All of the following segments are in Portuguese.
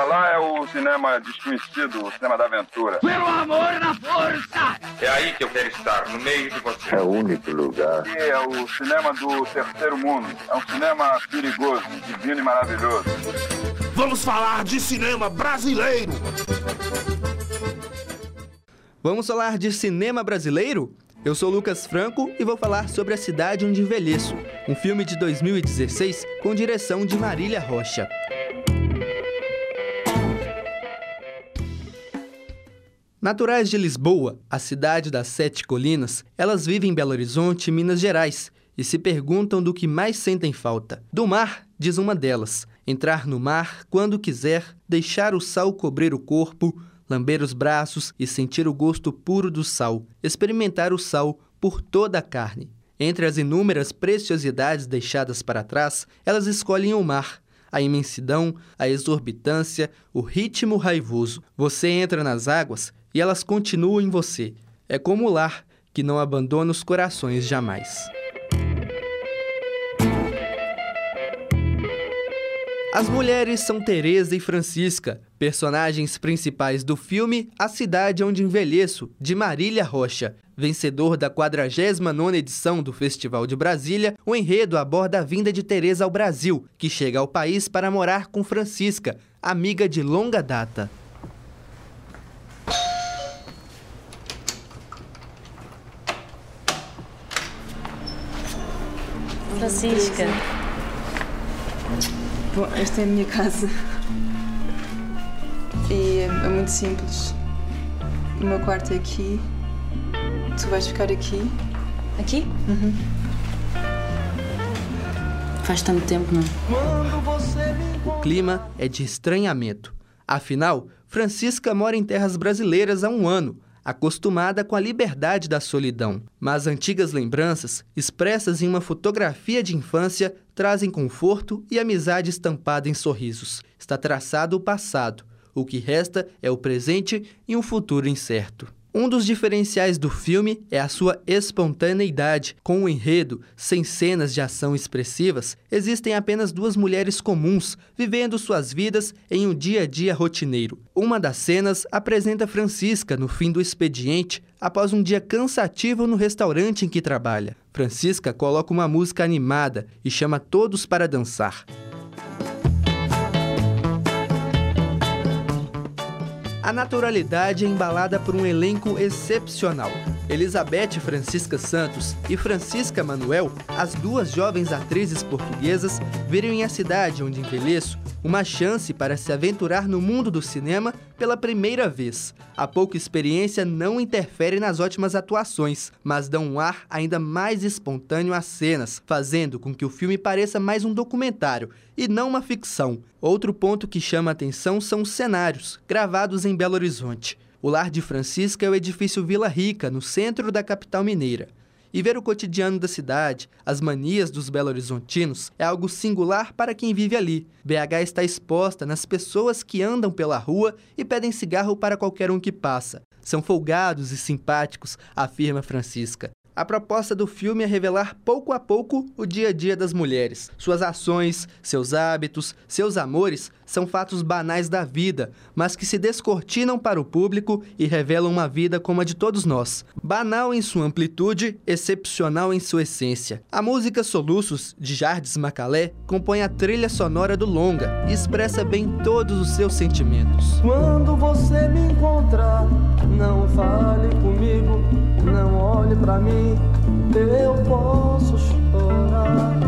Para lá é o cinema desconhecido, o cinema da aventura. Pelo amor na força! É aí que eu quero estar, no meio de você. É o único lugar. Aqui é o cinema do terceiro mundo. É um cinema perigoso, divino e maravilhoso. Vamos falar de cinema brasileiro! Vamos falar de cinema brasileiro? Eu sou Lucas Franco e vou falar sobre A Cidade Onde Envelheço, um filme de 2016 com direção de Marília Rocha. Naturais de Lisboa, a cidade das sete colinas, elas vivem em Belo Horizonte, Minas Gerais, e se perguntam do que mais sentem falta. Do mar, diz uma delas. Entrar no mar quando quiser, deixar o sal cobrir o corpo, lamber os braços e sentir o gosto puro do sal, experimentar o sal por toda a carne. Entre as inúmeras preciosidades deixadas para trás, elas escolhem o mar, a imensidão, a exorbitância, o ritmo raivoso. Você entra nas águas e elas continuam em você. É como o lar que não abandona os corações jamais. As mulheres são Teresa e Francisca, personagens principais do filme A Cidade Onde Envelheço, de Marília Rocha. Vencedor da 49ª edição do Festival de Brasília, o enredo aborda a vinda de Teresa ao Brasil, que chega ao país para morar com Francisca, amiga de longa data. Francisca. Bom, esta é a minha casa. E é, é muito simples. O meu quarto é aqui. Tu vais ficar aqui. Aqui? Uhum. Faz tanto tempo, não? O clima é de estranhamento. Afinal, Francisca mora em terras brasileiras há um ano, acostumada com a liberdade da solidão. Mas antigas lembranças, expressas em uma fotografia de infância, trazem conforto e amizade estampada em sorrisos. Está traçado o passado. O que resta é o presente e um futuro incerto. Um dos diferenciais do filme é a sua espontaneidade. Com o enredo, sem cenas de ação expressivas, existem apenas duas mulheres comuns, vivendo suas vidas em um dia a dia rotineiro. Uma das cenas apresenta Francisca no fim do expediente, após um dia cansativo no restaurante em que trabalha. Francisca coloca uma música animada e chama todos para dançar. A naturalidade é embalada por um elenco excepcional. Elizabeth Francisca Santos e Francisca Manuel, as duas jovens atrizes portuguesas, viram em A Cidade Onde Envelheço uma chance para se aventurar no mundo do cinema pela primeira vez. A pouca experiência não interfere nas ótimas atuações, mas dão um ar ainda mais espontâneo às cenas, fazendo com que o filme pareça mais um documentário e não uma ficção. Outro ponto que chama atenção são os cenários, gravados em Belo Horizonte. O lar de Francisca é o edifício Vila Rica, no centro da capital mineira. E ver o cotidiano da cidade, as manias dos belo-horizontinos, é algo singular para quem vive ali. BH está exposta nas pessoas que andam pela rua e pedem cigarro para qualquer um que passa. São folgados e simpáticos, afirma Francisca. A proposta do filme é revelar pouco a pouco o dia a dia das mulheres. Suas ações, seus hábitos, seus amores são fatos banais da vida, mas que se descortinam para o público e revelam uma vida como a de todos nós. Banal em sua amplitude, excepcional em sua essência. A música Soluços, de Jardim Macalé, compõe a trilha sonora do longa e expressa bem todos os seus sentimentos. Quando você me encontrar, não fale comigo, para mim, eu posso chorar.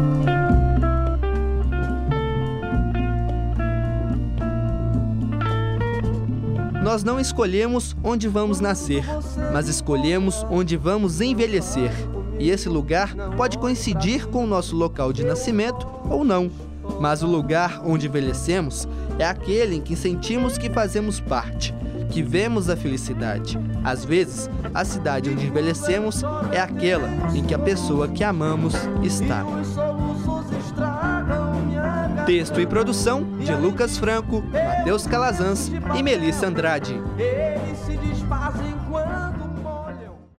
Nós não escolhemos onde vamos nascer, mas escolhemos onde vamos envelhecer. E esse lugar pode coincidir com o nosso local de nascimento ou não. Mas o lugar onde envelhecemos é aquele em que sentimos que fazemos parte, que vemos a felicidade. Às vezes, a cidade onde envelhecemos é aquela em que a pessoa que amamos está. Texto e produção de Lucas Franco, Matheus Calazans e Melissa Andrade.